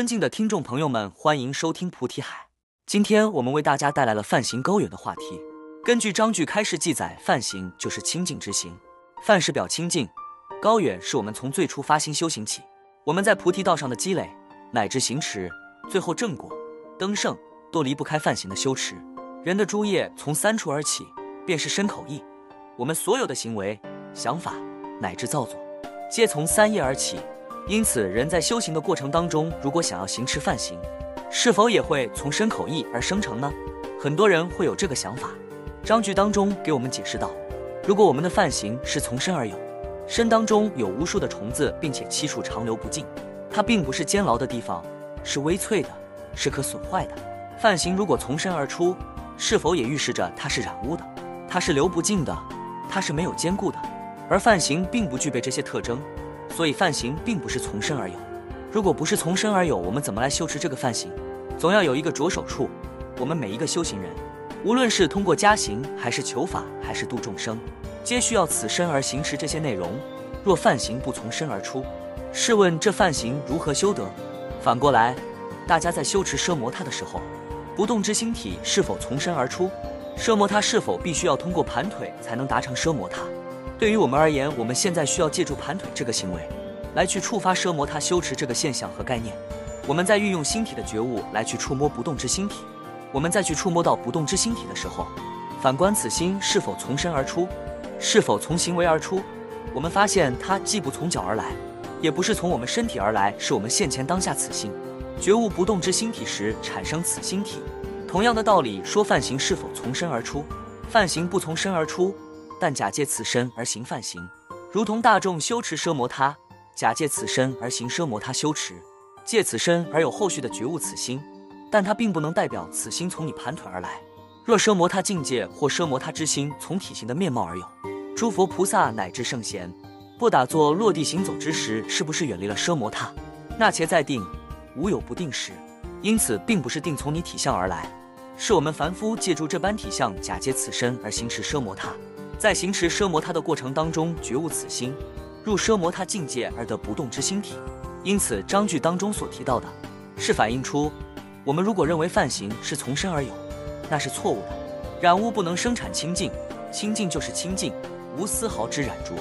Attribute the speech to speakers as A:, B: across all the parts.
A: 尊敬的听众朋友们，欢迎收听菩提海。今天我们为大家带来了梵行高远的话题。根据章句开示记载，梵行就是清净之行。梵是表清净，高远是我们从最初发心修行起，我们在菩提道上的积累，乃至行持，最后正果登圣，都离不开梵行的修持。人的诸业从三处而起，便是身口意。我们所有的行为、想法乃至造作，皆从三业而起。因此，人在修行的过程当中，如果想要行持梵行，是否也会从身口意而生成呢？很多人会有这个想法。章句当中给我们解释道：如果我们的梵行是从身而有，身当中有无数的虫子，并且七处长流不尽，它并不是坚牢的地方，是微脆的，是可损坏的。梵行如果从身而出，是否也预示着它是染污的，它是流不尽的，它是没有坚固的？而梵行并不具备这些特征。所以梵行并不是从身而有，如果不是从身而有，我们怎么来修持这个梵行？总要有一个着手处。我们每一个修行人，无论是通过加行，还是求法，还是度众生，皆需要此身而行持这些内容。若梵行不从身而出，试问这梵行如何修得？反过来，大家在修持奢摩他的时候，不动之心体是否从身而出？奢摩他是否必须要通过盘腿才能达成奢摩他？对于我们而言，我们现在需要借助盘腿这个行为，来去触发奢摩他修持这个现象和概念。我们在运用星体的觉悟来去触摸不动之星体。我们再去触摸到不动之星体的时候，反观此心是否从身而出，是否从行为而出？我们发现它既不从脚而来，也不是从我们身体而来，是我们现前当下此心觉悟不动之星体时产生此星体。同样的道理，说犯行是否从身而出？犯行不从身而出。但假借此身而行犯行，如同大众修持奢摩他，假借此身而行奢摩他修持，借此身而有后续的觉悟此心，但它并不能代表此心从你盘腿而来。若奢摩他境界或奢摩他之心从体型的面貌而有，诸佛菩萨乃至圣贤，不打坐落地行走之时，是不是远离了奢摩他？那且在定，无有不定时。因此，并不是定从你体相而来，是我们凡夫借助这般体相，假借此身而行持奢摩他。在行持奢摩他的过程当中，觉悟此心，入奢摩他境界而得不动之心体。因此，章句当中所提到的，是反映出我们如果认为梵行是从身而有，那是错误的。染污不能生产清净，清净就是清净，无丝毫之染浊。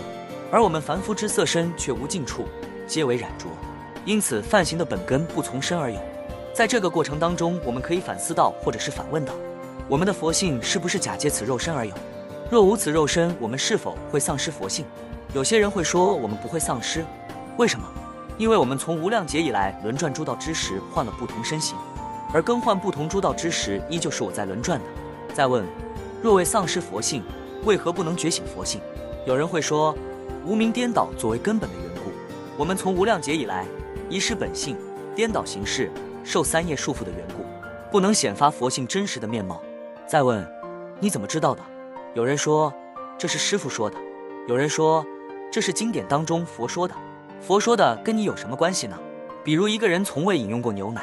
A: 而我们凡夫之色身却无尽处，皆为染浊。因此，梵行的本根不从身而有。在这个过程当中，我们可以反思到，或者是反问道：我们的佛性是不是假借此肉身而有？若无此肉身，我们是否会丧失佛性？有些人会说，我们不会丧失，为什么？因为我们从无量劫以来轮转诸道之时换了不同身形，而更换不同诸道之时，依旧是我在轮转的。再问，若未丧失佛性，为何不能觉醒佛性？有人会说，无名颠倒作为根本的缘故，我们从无量劫以来遗失本性，颠倒形式，受三业束缚的缘故，不能显发佛性真实的面貌。再问，你怎么知道的？有人说这是师傅说的，有人说这是经典当中佛说的。佛说的跟你有什么关系呢？比如一个人从未饮用过牛奶，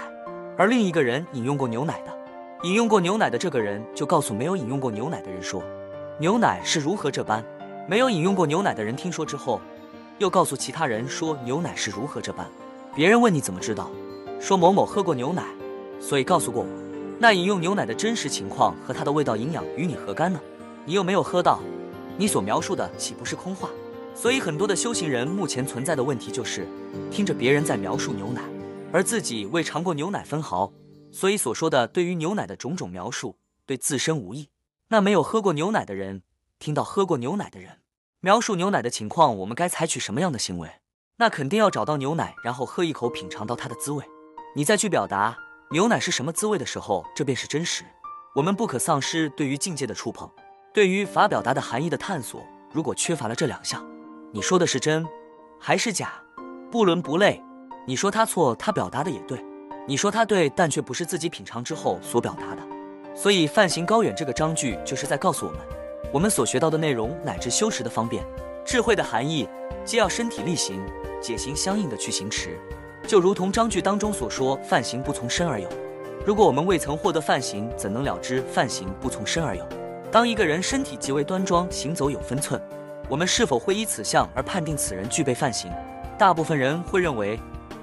A: 而另一个人饮用过牛奶的，饮用过牛奶的这个人就告诉没有饮用过牛奶的人说，牛奶是如何这般。没有饮用过牛奶的人听说之后，又告诉其他人说牛奶是如何这般。别人问你怎么知道，说某某喝过牛奶，所以告诉过我。那饮用牛奶的真实情况和它的味道营养与你何干呢？你又没有喝到，你所描述的岂不是空话？所以很多的修行人目前存在的问题就是，听着别人在描述牛奶，而自己未尝过牛奶分毫，所以所说的对于牛奶的种种描述对自身无益。那没有喝过牛奶的人，听到喝过牛奶的人描述牛奶的情况，我们该采取什么样的行为？那肯定要找到牛奶，然后喝一口，品尝到它的滋味，你再去表达牛奶是什么滋味的时候，这便是真实。我们不可丧失对于境界的触碰。对于法表达的含义的探索，如果缺乏了这两项，你说的是真还是假？不伦不类。你说他错，他表达的也对；你说他对，但却不是自己品尝之后所表达的。所以“梵行高远”这个章句就是在告诉我们，我们所学到的内容乃至修持的方便、智慧的含义，皆要身体力行、解行相应的去行持。就如同章句当中所说：“梵行不从身而有。”如果我们未曾获得梵行，怎能了知梵行不从身而有？当一个人身体极为端庄，行走有分寸，我们是否会依此相而判定此人具备犯行？大部分人会认为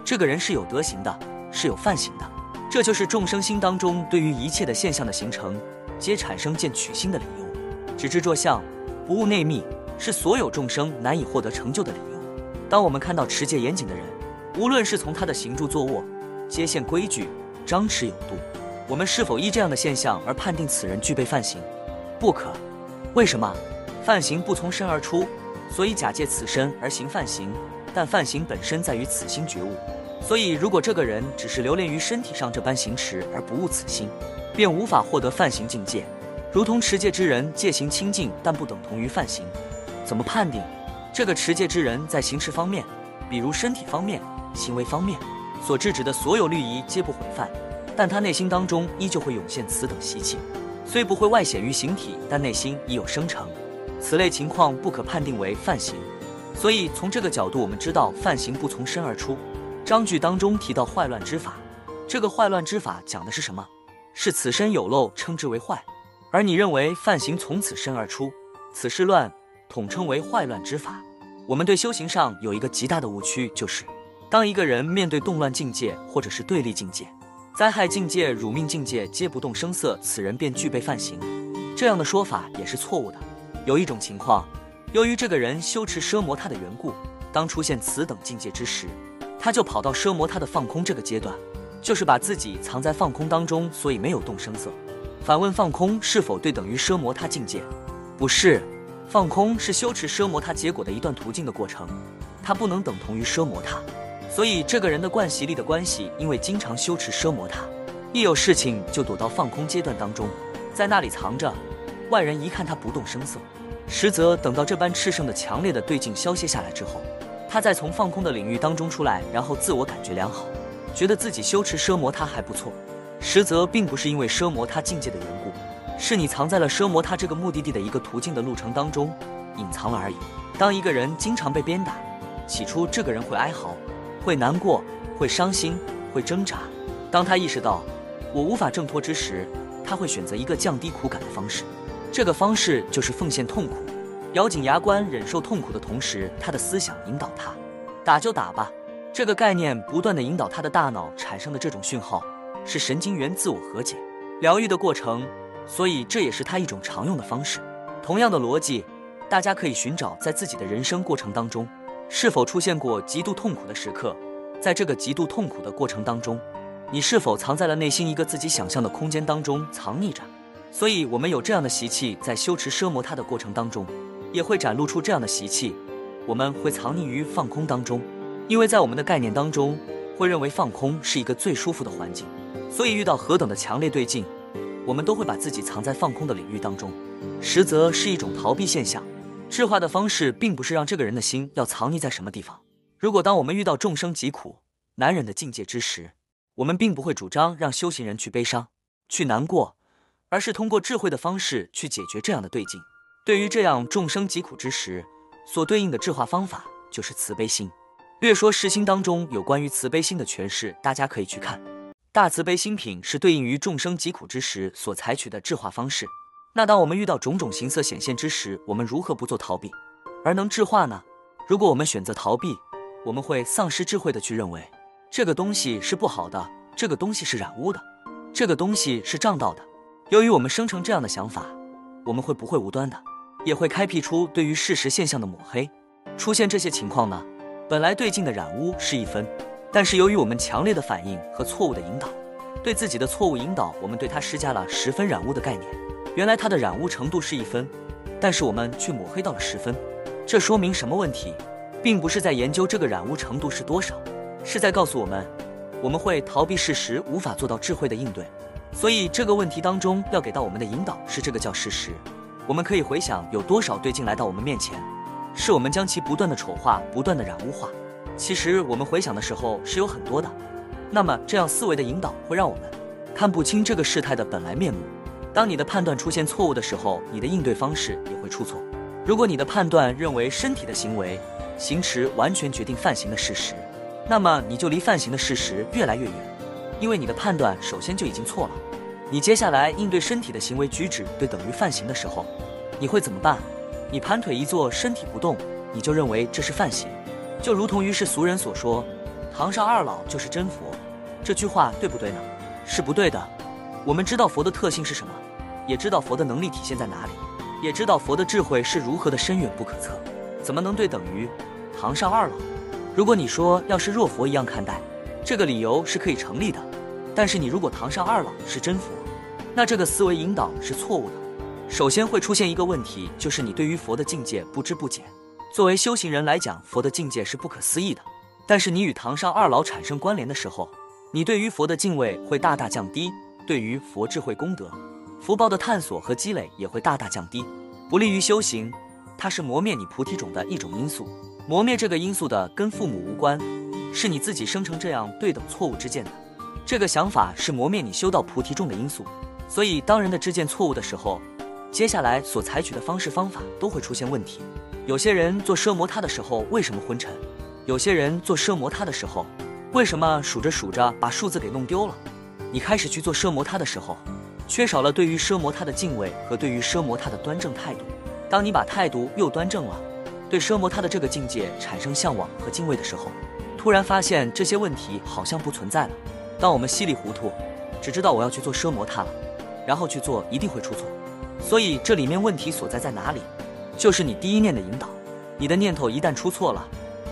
A: 这个人是有德行的，是有犯行的。这就是众生心当中对于一切的现象的形成，皆产生见取心的理由。只知作相，不悟内密，是所有众生难以获得成就的理由。当我们看到持戒严谨的人，无论是从他的行住坐卧，皆现规矩，张弛有度，我们是否依这样的现象而判定此人具备犯行？不可。为什么？犯行不从身而出，所以假借此身而行犯行。但犯行本身在于此心觉悟，所以如果这个人只是留恋于身体上这般行持而不悟此心，便无法获得犯行境界。如同持戒之人戒行清净，但不等同于犯行。怎么判定这个持戒之人在行持方面，比如身体方面、行为方面所制止的所有律仪皆不毁犯，但他内心当中依旧会涌现此等习气，虽不会外显于形体，但内心已有生成。此类情况不可判定为犯行。所以从这个角度，我们知道犯行不从身而出。章句当中提到坏乱之法，这个坏乱之法讲的是什么？是此身有漏，称之为坏。而你认为犯行从此身而出，此事乱，统称为坏乱之法。我们对修行上有一个极大的误区，就是当一个人面对动乱境界或者是对立境界、灾害境界、辱命境界，皆不动声色，此人便具备犯行。这样的说法也是错误的。有一种情况。由于这个人修持奢摩他的缘故，当出现此等境界之时，他就跑到奢摩他的放空这个阶段，就是把自己藏在放空当中，所以没有动声色。反问放空是否对等于奢摩他境界？不是，放空是修持奢摩他结果的一段途径的过程，它不能等同于奢摩他。所以这个人的惯习力的关系，因为经常修持奢摩他，一有事情就躲到放空阶段当中，在那里藏着，外人一看他不动声色。实则等到这般炽盛的、强烈的对境消泄下来之后，他再从放空的领域当中出来，然后自我感觉良好，觉得自己修持奢摩他还不错。实则并不是因为奢摩他境界的缘故，是你藏在了奢摩他这个目的地的一个途径的路程当中，隐藏了而已。当一个人经常被鞭打，起初这个人会哀嚎，会难过，会伤心，会挣扎。当他意识到我无法挣脱之时，他会选择一个降低苦感的方式。这个方式就是奉献痛苦，咬紧牙关忍受痛苦的同时，他的思想引导他，打就打吧。这个概念不断的引导他的大脑产生的这种讯号，是神经元自我和解、疗愈的过程，所以这也是他一种常用的方式。同样的逻辑，大家可以寻找在自己的人生过程当中，是否出现过极度痛苦的时刻，在这个极度痛苦的过程当中，你是否藏在了内心一个自己想象的空间当中藏匿着？所以，我们有这样的习气，在修持奢摩他的过程当中，也会展露出这样的习气。我们会藏匿于放空当中，因为在我们的概念当中，会认为放空是一个最舒服的环境。所以，遇到何等的强烈对境，我们都会把自己藏在放空的领域当中，实则是一种逃避现象。智化的方式，并不是让这个人的心要藏匿在什么地方。如果当我们遇到众生疾苦难忍的境界之时，我们并不会主张让修行人去悲伤、去难过。而是通过智慧的方式去解决这样的对境。对于这样众生疾苦之时，所对应的智化方法就是慈悲心。略说世心当中有关于慈悲心的诠释，大家可以去看《大慈悲心品》，是对应于众生疾苦之时所采取的智化方式。那当我们遇到种种形色显现之时，我们如何不做逃避，而能智化呢？如果我们选择逃避，我们会丧失智慧的去认为这个东西是不好的，这个东西是染污的，这个东西是障道的。由于我们生成这样的想法，我们会不会无端的，也会开辟出对于事实现象的抹黑？出现这些情况呢？本来对镜的染污是一分，但是由于我们强烈的反应和错误的引导，对自己的错误引导，我们对它施加了十分染污的概念。原来它的染污程度是一分，但是我们却抹黑到了十分。这说明什么问题？并不是在研究这个染污程度是多少，是在告诉我们，我们会逃避事实，无法做到智慧的应对。所以这个问题当中要给到我们的引导是这个叫事实。我们可以回想有多少对镜来到我们面前，是我们将其不断的丑化、不断的染污化。其实我们回想的时候是有很多的。那么这样思维的引导会让我们看不清这个事态的本来面目。当你的判断出现错误的时候，你的应对方式也会出错。如果你的判断认为身体的行为行持完全决定犯行的事实，那么你就离犯行的事实越来越远。因为你的判断首先就已经错了，你接下来应对身体的行为举止对等于犯行的时候，你会怎么办？你盘腿一坐，身体不动，你就认为这是犯行，就如同于是俗人所说，堂上二老就是真佛，这句话对不对呢？是不对的。我们知道佛的特性是什么，也知道佛的能力体现在哪里，也知道佛的智慧是如何的深远不可测，怎么能对等于堂上二老？如果你说要是若佛一样看待，这个理由是可以成立的。但是你如果堂上二老是真佛，那这个思维引导是错误的。首先会出现一个问题，就是你对于佛的境界不知不解。作为修行人来讲，佛的境界是不可思议的。但是你与堂上二老产生关联的时候，你对于佛的敬畏会大大降低，对于佛智慧功德、福报的探索和积累也会大大降低，不利于修行。它是磨灭你菩提种的一种因素。磨灭这个因素的跟父母无关，是你自己生成这样对等错误之见的。这个想法是磨灭你修到菩提种的因素。所以当人的知见错误的时候，接下来所采取的方式方法都会出现问题。有些人做奢摩他的时候为什么昏沉？有些人做奢摩他的时候，为什么数着数着把数字给弄丢了？你开始去做奢摩他的时候，缺少了对于奢摩他的敬畏和对于奢摩他的端正态度。当你把态度又端正了，对奢摩他的这个境界产生向往和敬畏的时候，突然发现这些问题好像不存在了。当我们稀里糊涂，只知道我要去做奢摩他了，然后去做一定会出错。所以这里面问题所在在哪里？就是你第一念的引导，你的念头一旦出错了。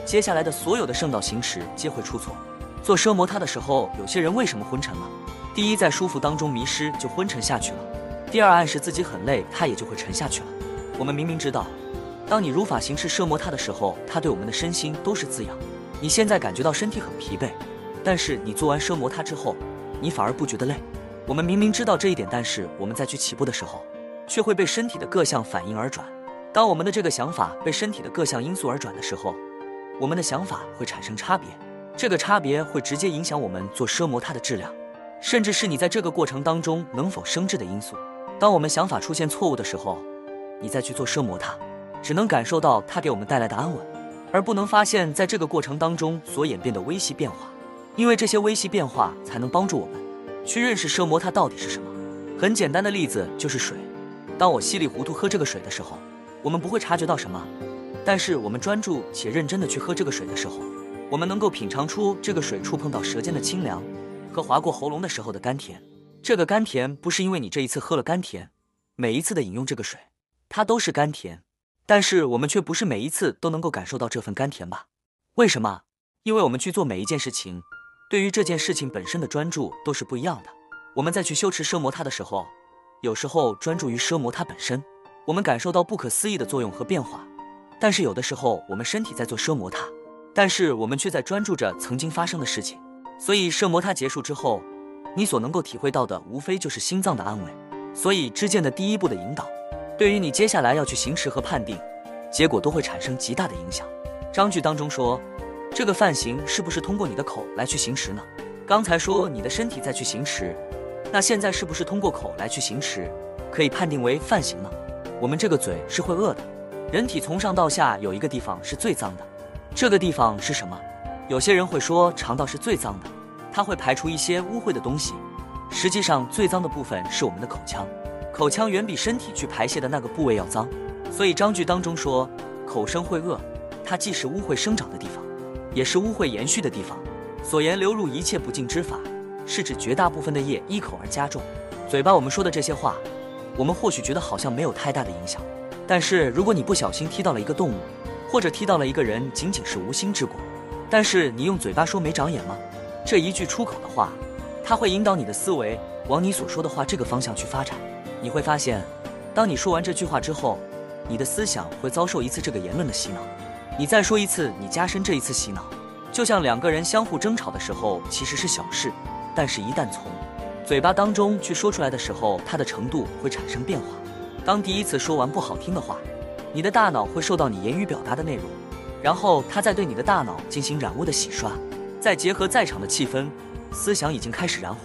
A: 接下来的所有的圣道行持皆会出错。做奢摩他的时候，有些人为什么昏沉了？第一，在舒服当中迷失，就昏沉下去了；第二，暗示自己很累，他也就会沉下去了。我们明明知道，当你如法行持奢摩他的时候，他对我们的身心都是滋养。你现在感觉到身体很疲惫，但是你做完奢摩他之后，你反而不觉得累。我们明明知道这一点，但是我们在去起步的时候，却会被身体的各项反应而转。当我们的这个想法被身体的各项因素而转的时候，我们的想法会产生差别，这个差别会直接影响我们做奢摩他的质量，甚至是你在这个过程当中能否升智的因素。当我们想法出现错误的时候，你再去做奢摩他，只能感受到它给我们带来的安稳，而不能发现在这个过程当中所演变的微细变化。因为这些微细变化才能帮助我们去认识奢摩他到底是什么。很简单的例子就是水，当我稀里糊涂喝这个水的时候，我们不会察觉到什么。但是我们专注且认真的去喝这个水的时候，我们能够品尝出这个水触碰到舌尖的清凉，和划过喉咙的时候的甘甜。这个甘甜不是因为你这一次喝了甘甜，每一次的饮用这个水，它都是甘甜。但是我们却不是每一次都能够感受到这份甘甜吧？为什么？因为我们去做每一件事情，对于这件事情本身的专注都是不一样的。我们在去修持奢摩他的时候，有时候专注于奢摩他本身，我们感受到不可思议的作用和变化。但是有的时候，我们身体在做奢摩他，但是我们却在专注着曾经发生的事情。所以奢摩他结束之后，你所能够体会到的，无非就是心脏的安慰。所以知见的第一步的引导，对于你接下来要去行持和判定，结果都会产生极大的影响。章句当中说，这个犯行是不是通过你的口来去行持呢？刚才说你的身体在去行持，那现在是不是通过口来去行持，可以判定为犯行呢？我们这个嘴是会饿的。人体从上到下有一个地方是最脏的，这个地方是什么？有些人会说肠道是最脏的，它会排出一些污秽的东西。实际上最脏的部分是我们的口腔，口腔远比身体去排泄的那个部位要脏。所以章句当中说，口生会恶，它既是污秽生长的地方，也是污秽延续的地方。所言流入一切不净之法，是指绝大部分的业依口而加重。嘴巴我们说的这些话，我们或许觉得好像没有太大的影响。但是，如果你不小心踢到了一个动物，或者踢到了一个人，仅仅是无心之过。但是你用嘴巴说没长眼吗？这一句出口的话，它会引导你的思维往你所说的话这个方向去发展。你会发现，当你说完这句话之后，你的思想会遭受一次这个言论的洗脑。你再说一次，你加深这一次洗脑，就像两个人相互争吵的时候，其实是小事，但是一旦从嘴巴当中去说出来的时候，它的程度会产生变化。当第一次说完不好听的话，你的大脑会受到你言语表达的内容，然后他再对你的大脑进行染污的洗刷，再结合在场的气氛，思想已经开始燃火，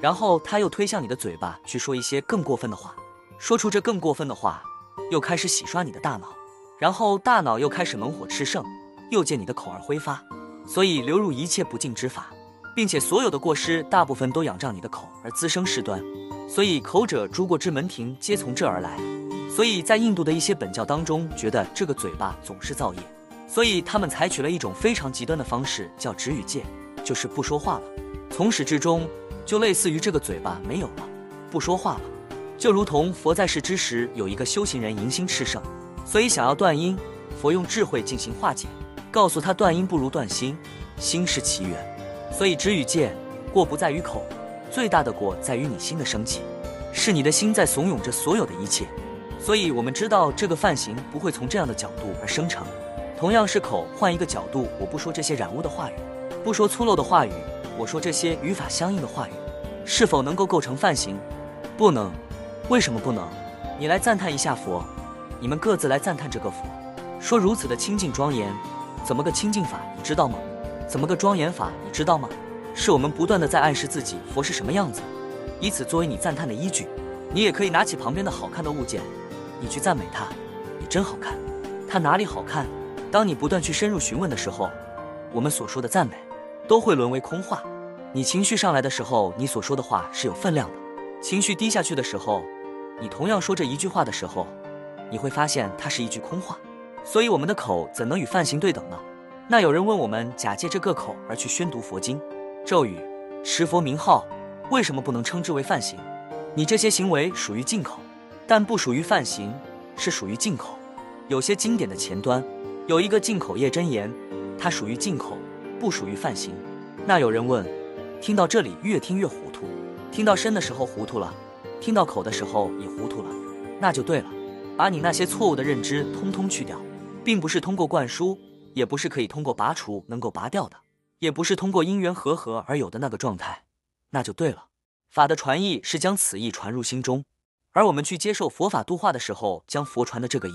A: 然后他又推向你的嘴巴去说一些更过分的话，说出这更过分的话，又开始洗刷你的大脑，然后大脑又开始猛火炽盛，又借你的口而挥发，所以流入一切不净之法，并且所有的过失大部分都仰仗你的口而滋生事端。所以口者诸过之门庭皆从这而来，所以在印度的一些本教当中，觉得这个嘴巴总是造业，所以他们采取了一种非常极端的方式，叫止语戒，就是不说话了。从始至终就类似于这个嘴巴没有了，不说话了，就如同佛在世之时有一个修行人迎心炽盛，所以想要断音，佛用智慧进行化解，告诉他断音不如断心，心是其源，所以止与戒过不在于口，最大的过在于你心的升起，是你的心在怂恿着所有的一切，所以我们知道这个犯行不会从这样的角度而生成。同样是口，换一个角度，我不说这些染污的话语，不说粗陋的话语，我说这些语法相应的话语，是否能够构成犯行？不能。为什么不能？你来赞叹一下佛，你们各自来赞叹这个佛，说如此的清净庄严，怎么个清净法？你知道吗？怎么个庄严法？你知道吗？是我们不断的在暗示自己佛是什么样子，以此作为你赞叹的依据。你也可以拿起旁边的好看的物件，你去赞美它，你真好看。它哪里好看？当你不断去深入询问的时候，我们所说的赞美都会沦为空话。你情绪上来的时候，你所说的话是有分量的；情绪低下去的时候，你同样说这一句话的时候，你会发现它是一句空话。所以我们的口怎能与梵行对等呢？那有人问我们，假借这个口而去宣读佛经、咒语、持佛名号，为什么不能称之为梵行？你这些行为属于进口，但不属于梵行，是属于进口。有些经典的前端。有一个进口业真言，它属于进口，不属于犯行。那有人问，听到这里越听越糊涂，听到身的时候糊涂了，听到口的时候也糊涂了，那就对了，把你那些错误的认知通通去掉，并不是通过灌输，也不是可以通过拔除能够拔掉的，也不是通过因缘和合而有的那个状态，那就对了。法的传意是将此意传入心中，而我们去接受佛法度化的时候，将佛传的这个意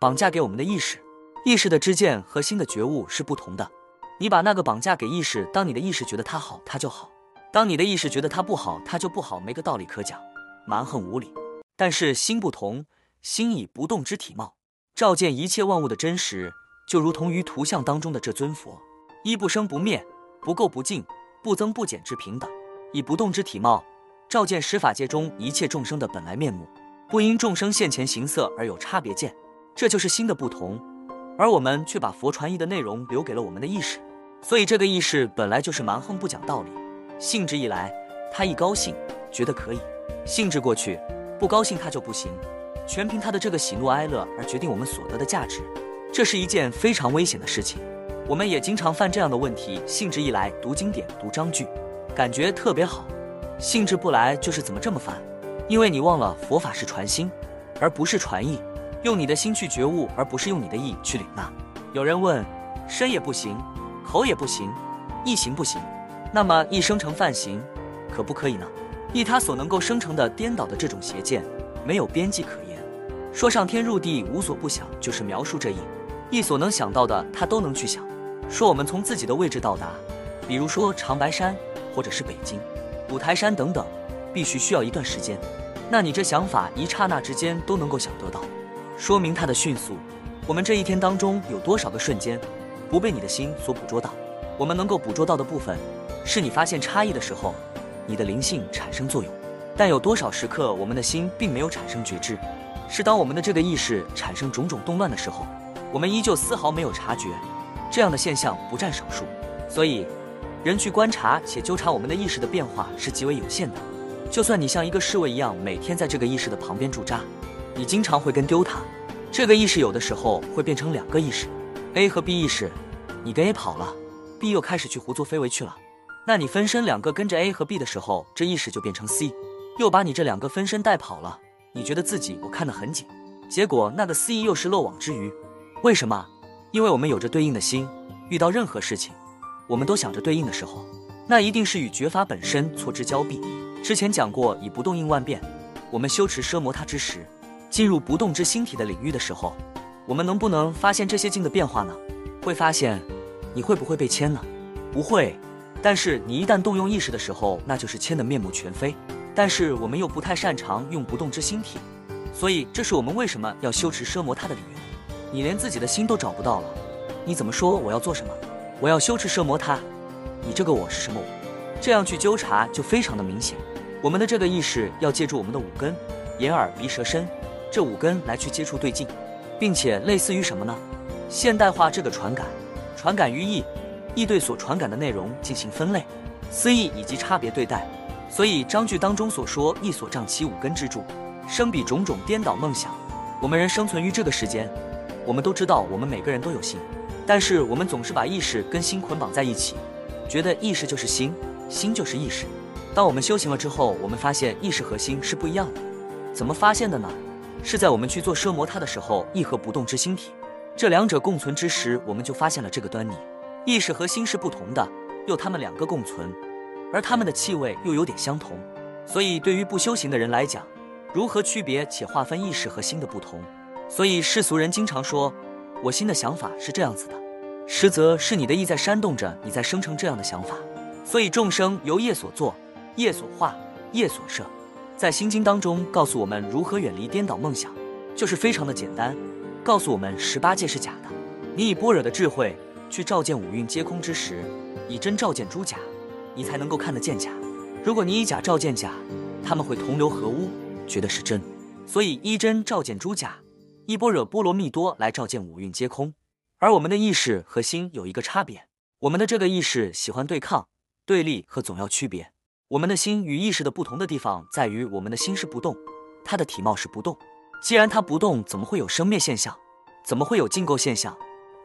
A: 绑架给我们的意识。意识的知见和心的觉悟是不同的。你把那个绑架给意识，当你的意识觉得它好，它就好；当你的意识觉得它不好，它就不好，没个道理可讲，蛮横无理。但是心不同，心以不动之体貌，照见一切万物的真实，就如同于图像当中的这尊佛，一不生不灭，不垢不净，不增不减之平等，以不动之体貌，照见十法界中一切众生的本来面目，不因众生现前形色而有差别见，这就是心的不同。而我们却把佛传译的内容留给了我们的意识，所以这个意识本来就是蛮横不讲道理。兴致一来，他一高兴觉得可以；兴致过去，不高兴他就不行。全凭他的这个喜怒哀乐而决定我们所得的价值，这是一件非常危险的事情。我们也经常犯这样的问题：兴致一来读经典、读章句，感觉特别好；兴致不来就是怎么这么烦？因为你忘了佛法是传心，而不是传意。用你的心去觉悟，而不是用你的意去领纳。有人问：身也不行，口也不行，意行不行？那么意生成犯行，可不可以呢？意它所能够生成的颠倒的这种邪见，没有边际可言。说上天入地无所不想，就是描述这意。意所能想到的，他都能去想。说我们从自己的位置到达，比如说长白山，或者是北京、五台山等等，必须需要一段时间。那你这想法一刹那之间都能够想得到。说明它的迅速。我们这一天当中有多少个瞬间不被你的心所捕捉到？我们能够捕捉到的部分，是你发现差异的时候，你的灵性产生作用。但有多少时刻我们的心并没有产生觉知？是当我们的这个意识产生种种动乱的时候，我们依旧丝毫没有察觉。这样的现象不占少数。所以，人去观察且纠察我们的意识的变化是极为有限的。就算你像一个侍卫一样，每天在这个意识的旁边驻扎。你经常会跟丢他，这个意识有的时候会变成两个意识，A 和 B 意识，你跟 A 跑了，B 又开始去胡作非为去了。那你分身两个跟着 A 和 B 的时候，这意识就变成 C，又把你这两个分身带跑了。你觉得自己我看得很紧，结果那个 C 又是漏网之鱼。为什么？因为我们有着对应的心，遇到任何事情，我们都想着对应的时候，那一定是与觉法本身错之交臂。之前讲过，以不动应万变，我们修持奢摩他之时。进入不动之星体的领域的时候，我们能不能发现这些镜的变化呢？会发现，你会不会被牵呢？不会。但是你一旦动用意识的时候，那就是牵得面目全非。但是我们又不太擅长用不动之星体，所以这是我们为什么要修持奢摩他的理由。你连自己的心都找不到了，你怎么说我要做什么？我要修持奢摩他，你这个我是什么我？这样去纠察就非常的明显。我们的这个意识要借助我们的五根：眼、耳、鼻、舌、身。这五根来去接触对境，并且类似于什么呢？现代化这个传感，传感于意，意对所传感的内容进行分类，思义以及差别对待。所以章句当中所说“意所障其五根之柱，生彼种种颠倒梦想”，我们人生存于这个世间，我们都知道我们每个人都有心，但是我们总是把意识跟心捆绑在一起，觉得意识就是心，心就是意识。当我们修行了之后，我们发现意识和心是不一样的。怎么发现的呢？是在我们去做奢摩他的时候，意和不动之心体，这两者共存之时，我们就发现了这个端倪。意识和心是不同的，又他们两个共存。而他们的气味又有点相同，所以对于不修行的人来讲，如何区别且划分意识和心的不同？所以世俗人经常说，我心的想法是这样子的，实则是你的意在煽动着你在生成这样的想法。所以众生由业所作，业所化，业所摄。在心经当中告诉我们如何远离颠倒梦想，就是非常的简单，告诉我们十八界是假的。你以般若的智慧去照见五蕴皆空之时，以真照见诸假。你才能够看得见假。如果你以假照见假，他们会同流合污，觉得是真。所以一真照见诸假，一般若波罗蜜多来照见五蕴皆空。而我们的意识和心有一个差别，我们的这个意识喜欢对抗、对立和总要区别。我们的心与意识的不同的地方在于，我们的心是不动，它的体貌是不动。既然它不动，怎么会有生灭现象？怎么会有净构现象？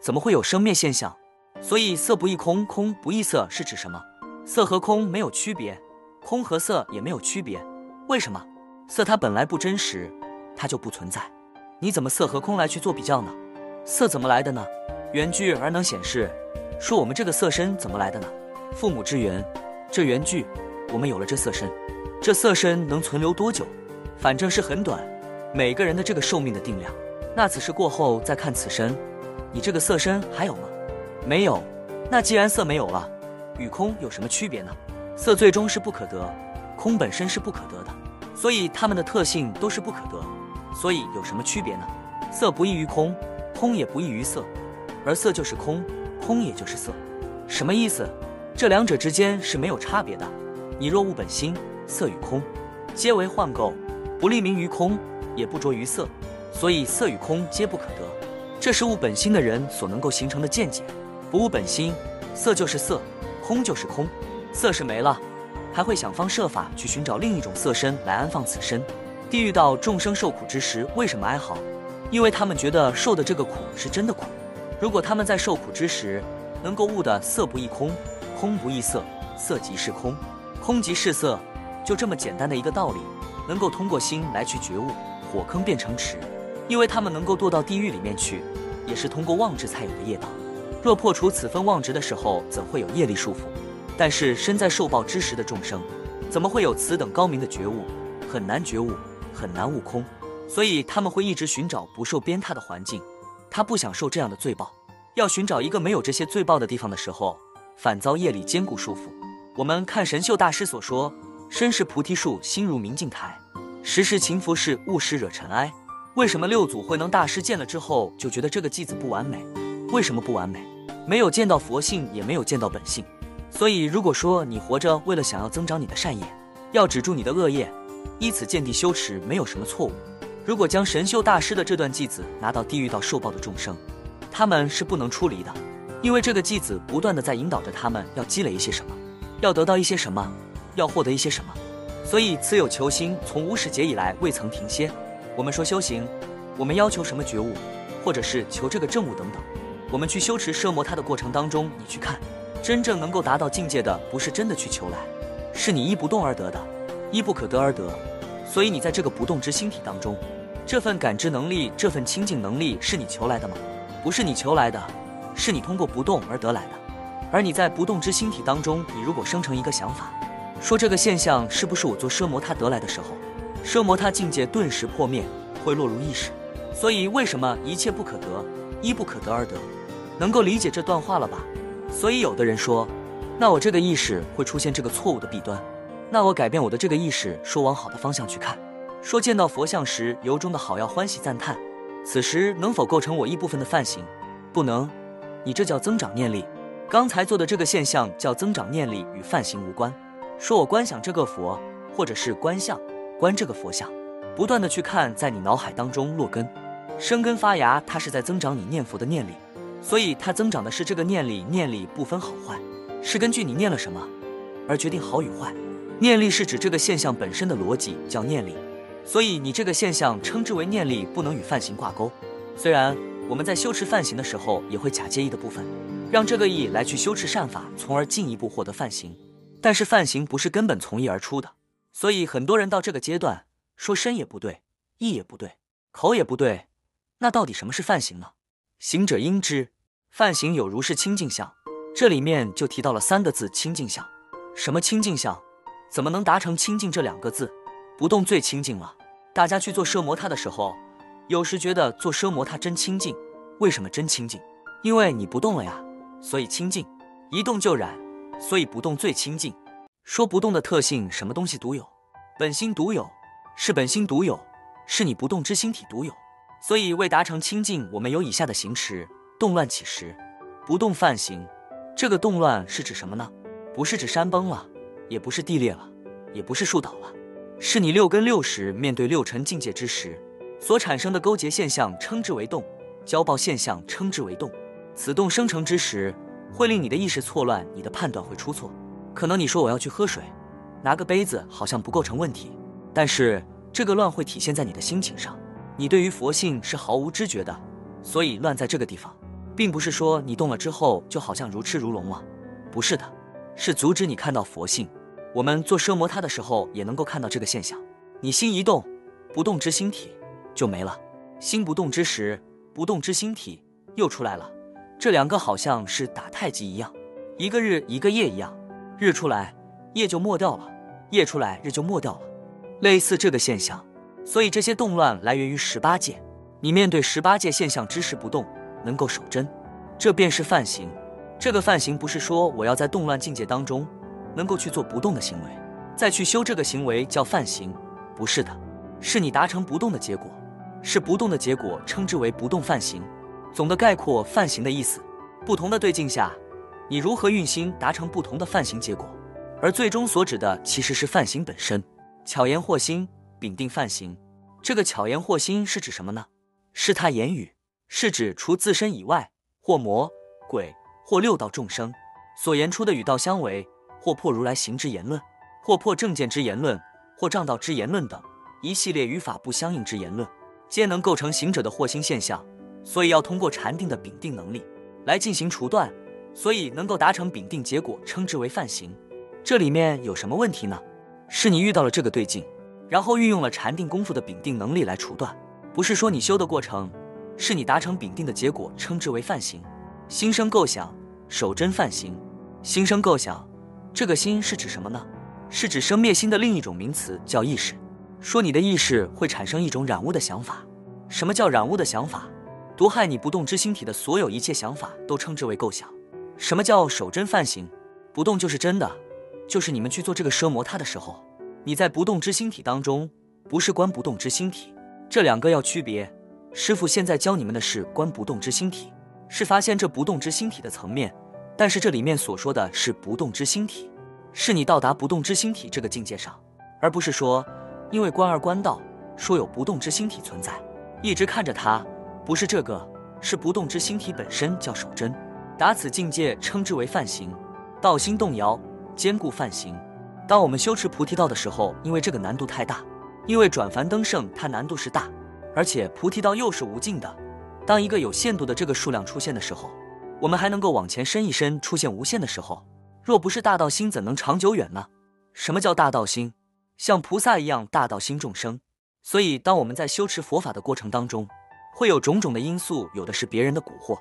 A: 怎么会有生灭现象？所以色不异空，空不异色是指什么？色和空没有区别，空和色也没有区别。为什么？色它本来不真实，它就不存在。你怎么色和空来去做比较呢？色怎么来的呢？缘聚而能显示。说我们这个色身怎么来的呢？父母之缘，这缘聚，我们有了这色身。这色身能存留多久？反正是很短。每个人的这个寿命的定量，那此事过后再看此身，你这个色身还有吗？没有。那既然色没有了。与空有什么区别呢？色最终是不可得，空本身是不可得的，所以它们的特性都是不可得。所以有什么区别呢？色不异于空，空也不异于色，而色就是空，空也就是色。什么意思？这两者之间是没有差别的。你若悟本心，色与空皆为幻构，不立名于空，也不着于色，所以色与空皆不可得。这是悟本心的人所能够形成的见解。不悟本心，色就是色。空就是空，色是没了，还会想方设法去寻找另一种色身来安放此身。地狱道众生受苦之时，为什么哀嚎？因为他们觉得受的这个苦是真的苦。如果他们在受苦之时，能够悟的色不异空，空不异色，色即是空，空即是色，就这么简单的一个道理，能够通过心来去觉悟，火坑变成池。因为他们能够堕到地狱里面去，也是通过妄执才有的业道。若破除此分妄执的时候，怎会有业力束缚？但是身在受报之时的众生，怎么会有此等高明的觉悟？很难觉悟，很难悟空，所以他们会一直寻找不受鞭挞的环境。他不想受这样的罪报，要寻找一个没有这些罪报的地方的时候，反遭业力坚固束缚。我们看神秀大师所说：“身是菩提树，心如明镜台，时时勤拂拭，勿使惹尘埃。”为什么六祖慧能大师见了之后就觉得这个偈子不完美？为什么不完美？没有见到佛性，也没有见到本性。所以，如果说你活着为了想要增长你的善业，要止住你的恶业，依此见地修持，没有什么错误。如果将神秀大师的这段偈子拿到地狱道受报的众生，他们是不能出离的，因为这个偈子不断的在引导着他们要积累一些什么，要得到一些什么，要获得一些什么。所以，此有求心从无始劫以来未曾停歇。我们说修行，我们要求什么觉悟，或者是求这个正悟等等。我们去修持摄摩他的过程当中，你去看，真正能够达到境界的，不是真的去求来，是你一不动而得的，一不可得而得。所以你在这个不动之心体当中，这份感知能力，这份清净能力，是你求来的吗？不是你求来的，是你通过不动而得来的。而你在不动之心体当中，你如果生成一个想法，说这个现象是不是我做奢摩他得来的时候，奢摩他境界顿时破灭，会落入意识。所以为什么一切不可得，一不可得而得？能够理解这段话了吧？所以有的人说，那我这个意识会出现这个错误的弊端，那我改变我的这个意识，说往好的方向去看，说见到佛像时由衷的好要欢喜赞叹，此时能否构成我一部分的犯行？不能，你这叫增长念力。刚才做的这个现象叫增长念力，与犯行无关。说我观想这个佛，或者是观相，观这个佛像，不断的去看，在你脑海当中落根、生根发芽，它是在增长你念佛的念力。所以它增长的是这个念力，念力不分好坏，是根据你念了什么。而决定好与坏。念力是指这个现象本身的逻辑，叫念力。所以你这个现象称之为念力，不能与犯行挂钩。虽然我们在修持犯行的时候，也会假借意的部分，让这个意来去修持善法，从而进一步获得犯行。但是犯行不是根本从意而出的，所以很多人到这个阶段，说身也不对，意也不对，口也不对，那到底什么是犯行呢？行者应知，犯行有如是清净相。这里面就提到了三个字：清净相。什么清净相？怎么能达成清净这两个字？不动最清净了。大家去做奢摩他的时候，有时觉得做奢摩他真清净。为什么真清净？因为你不动了呀，所以清净。一动就染，所以不动最清净。说不动的特性，什么东西独有？本心独有，是本心独有，是你不动之心体独有。所以为达成清净，我们有以下的行持：动乱起时，不动犯行。这个动乱是指什么呢？不是指山崩了，也不是地裂了，也不是树倒了，是你六根六识面对六尘境界之时所产生的勾结现象，称之为动；交报现象称之为动。此动生成之时，会令你的意识错乱，你的判断会出错。可能你说我要去喝水，拿个杯子好像不构成问题，但是这个乱会体现在你的心情上。你对于佛性是毫无知觉的，所以乱在这个地方。并不是说你动了之后就好像如痴如聋了，不是的，是阻止你看到佛性。我们做奢摩他的时候也能够看到这个现象。你心一动，不动之心体就没了；心不动之时，不动之心体又出来了。这两个好像是打太极一样，一个日一个夜一样，日出来夜就没掉了，夜出来日就没掉了，类似这个现象。所以这些动乱来源于十八界。你面对十八界现象之时不动。能够守真，这便是犯行。这个犯行不是说我要在动乱境界当中能够去做不动的行为，再去修这个行为叫犯行，不是的，是你达成不动的结果，是不动的结果，称之为不动犯行。总的概括犯行的意思，不同的对境下，你如何运心达成不同的犯行结果，而最终所指的其实是犯行本身。巧言惑心，秉定犯行。这个巧言惑心是指什么呢？是他言语。是指除自身以外，或魔鬼，或六道众生所言出的与道相违，或破如来行之言论，或破正见之言论，或障道之言论等一系列与法不相应之言论，皆能构成行者的惑心现象。所以要通过禅定的禀定能力来进行除断，所以能够达成禀定结果，称之为犯行。这里面有什么问题呢？是你遇到了这个对境，然后运用了禅定功夫的禀定能力来除断，不是说你修的过程。是你达成丙定的结果，称之为犯行。心生构想，守真犯行。心生构想，这个心是指什么呢？是指生灭心的另一种名词，叫意识。说你的意识会产生一种染污的想法。什么叫染污的想法？毒害你不动之心体的所有一切想法，都称之为构想。什么叫守真犯行？不动就是真的，就是你们去做这个奢摩他的时候，你在不动之心体当中，不是观不动之心体，这两个要区别。师傅现在教你们的是观不动之心体，是发现这不动之心体的层面。但是这里面所说的是不动之心体，是你到达不动之心体这个境界上，而不是说因为观而观到说有不动之心体存在，一直看着它，不是这个，是不动之心体本身叫守真，达此境界称之为犯行，道心动摇，坚固犯行。当我们修持菩提道的时候，因为这个难度太大，因为转凡登圣它难度是大。而且菩提道又是无尽的，当一个有限度的这个数量出现的时候，我们还能够往前伸一伸，出现无限的时候，若不是大道心，怎能长久远呢？什么叫大道心？像菩萨一样大道心众生。所以，当我们在修持佛法的过程当中，会有种种的因素，有的是别人的蛊惑，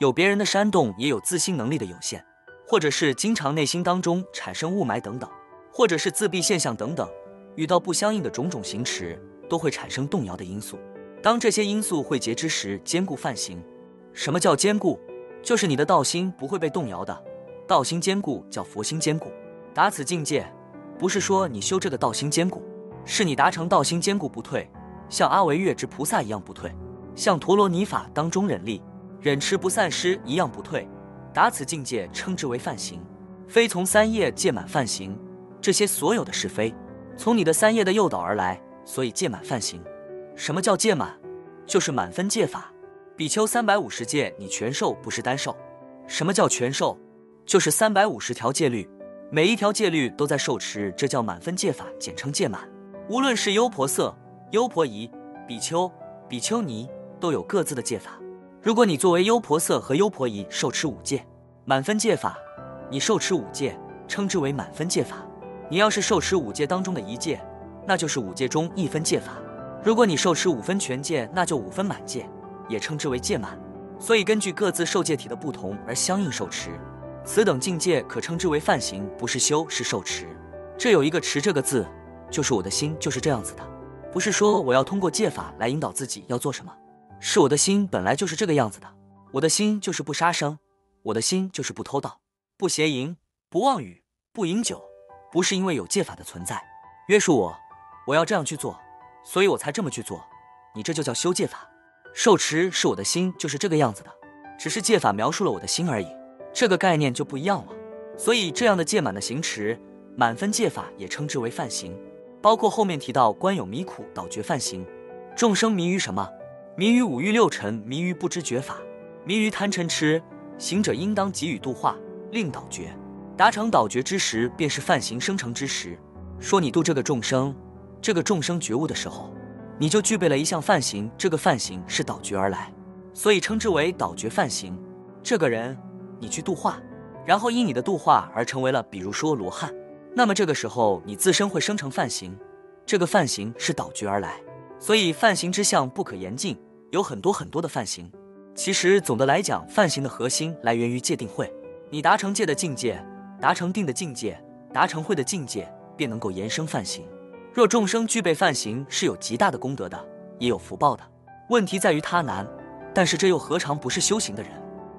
A: 有别人的煽动，也有自心能力的有限，或者是经常内心当中产生雾霾等等，或者是自闭现象等等，遇到不相应的种种行持，都会产生动摇的因素。当这些因素汇结之时，坚固犯行。什么叫坚固？就是你的道心不会被动摇的。道心坚固叫佛心坚固。达此境界，不是说你修这个道心坚固，是你达成道心坚固不退，像阿维月之菩萨一样不退，像陀罗尼法当中忍力、忍持不散失一样不退。达此境界称之为犯行，非从三业戒满犯行。这些所有的是非，从你的三业的诱导而来，所以戒满犯行。什么叫戒满？就是满分戒法。比丘三百五十戒，你全受不是单受。什么叫全受？就是三百五十条戒律，每一条戒律都在受持，这叫满分戒法，简称戒满。无论是优婆塞、优婆夷、比丘、比丘尼，都有各自的戒法。如果你作为优婆塞和优婆夷受持五戒满分戒法，你受持五戒，称之为满分戒法。你要是受持五戒当中的一戒，那就是五戒中一分戒法。如果你受持五分全戒，那就五分满戒，也称之为戒满。所以根据各自受戒体的不同而相应受持。此等境界可称之为梵行，不是修，是受持。这有一个“持”这个字，就是我的心就是这样子的，不是说我要通过戒法来引导自己要做什么，是我的心本来就是这个样子的。我的心就是不杀生，我的心就是不偷盗，不邪淫，不妄语，不饮酒，不是因为有戒法的存在约束我，我要这样去做，所以我才这么去做。你这就叫修戒法，受持是我的心就是这个样子的，只是戒法描述了我的心而已。这个概念就不一样了，所以这样的戒满的行持，满分戒法也称之为犯行，包括后面提到观有迷苦倒觉犯行，众生迷于什么？迷于五欲六尘，迷于不知觉法，迷于贪嗔痴，行者应当给予度化，令倒觉，达成倒觉之时，便是梵行生成之时。说你度这个众生，这个众生觉悟的时候，你就具备了一项梵行，这个梵行是倒觉而来，所以称之为倒觉梵行。这个人。你去度化，然后因你的度化而成为了，比如说罗汉，那么这个时候你自身会生成梵行，这个梵行是导觉而来，所以梵行之相不可言尽，有很多很多的梵行。其实总的来讲，梵行的核心来源于界定慧，你达成界的境界，达成定的境界，达成慧的境界，便能够延伸梵行。若众生具备梵行，是有极大的功德的，也有福报的。问题在于他难，但是这又何尝不是修行的人？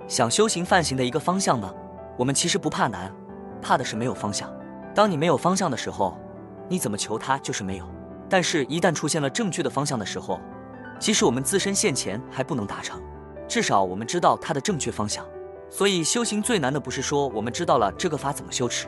A: 想修行梵行的一个方向呢？我们其实不怕难，怕的是没有方向。当你没有方向的时候，你怎么求他就是没有。但是，一旦出现了正确的方向的时候，即使我们自身现前还不能达成，至少我们知道它的正确方向。所以，修行最难的不是说我们知道了这个法怎么修持，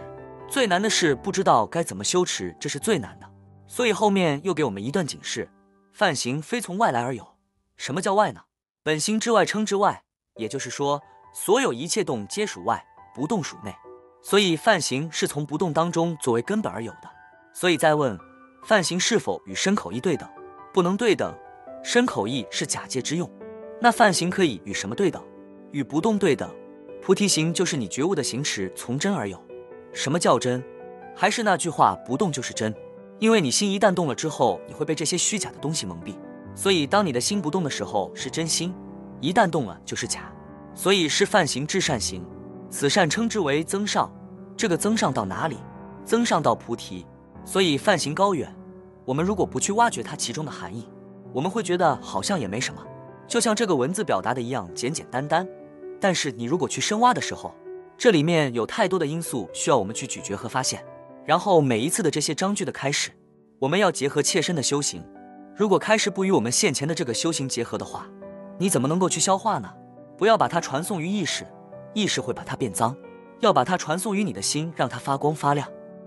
A: 最难的是不知道该怎么修持，这是最难的。所以后面又给我们一段警示：梵行非从外来而有。什么叫外呢？本心之外称之外。也就是说，所有一切动皆属外，不动属内，所以梵行是从不动当中作为根本而有的。所以再问，梵行是否与身口意对等？不能对等，身口意是假借之用。那梵行可以与什么对等？与不动对等。菩提行就是你觉悟的行持从真而有。什么叫真？还是那句话，不动就是真。因为你心一旦动了之后，你会被这些虚假的东西蒙蔽。所以当你的心不动的时候，是真心。一旦动了就是假，所以是犯行至善行，此善称之为增上。这个增上到哪里？增上到菩提。所以范行高远，我们如果不去挖掘它其中的含义，我们会觉得好像也没什么，就像这个文字表达的一样简简单单。但是你如果去深挖的时候，这里面有太多的因素需要我们去咀嚼和发现。然后每一次的这些章句的开始，我们要结合切身的修行。如果开始不与我们现前的这个修行结合的话，你怎么能够去消化呢？不要把它传送于意识，意识会把它变脏。要把它传送于你的心，让它发光发亮。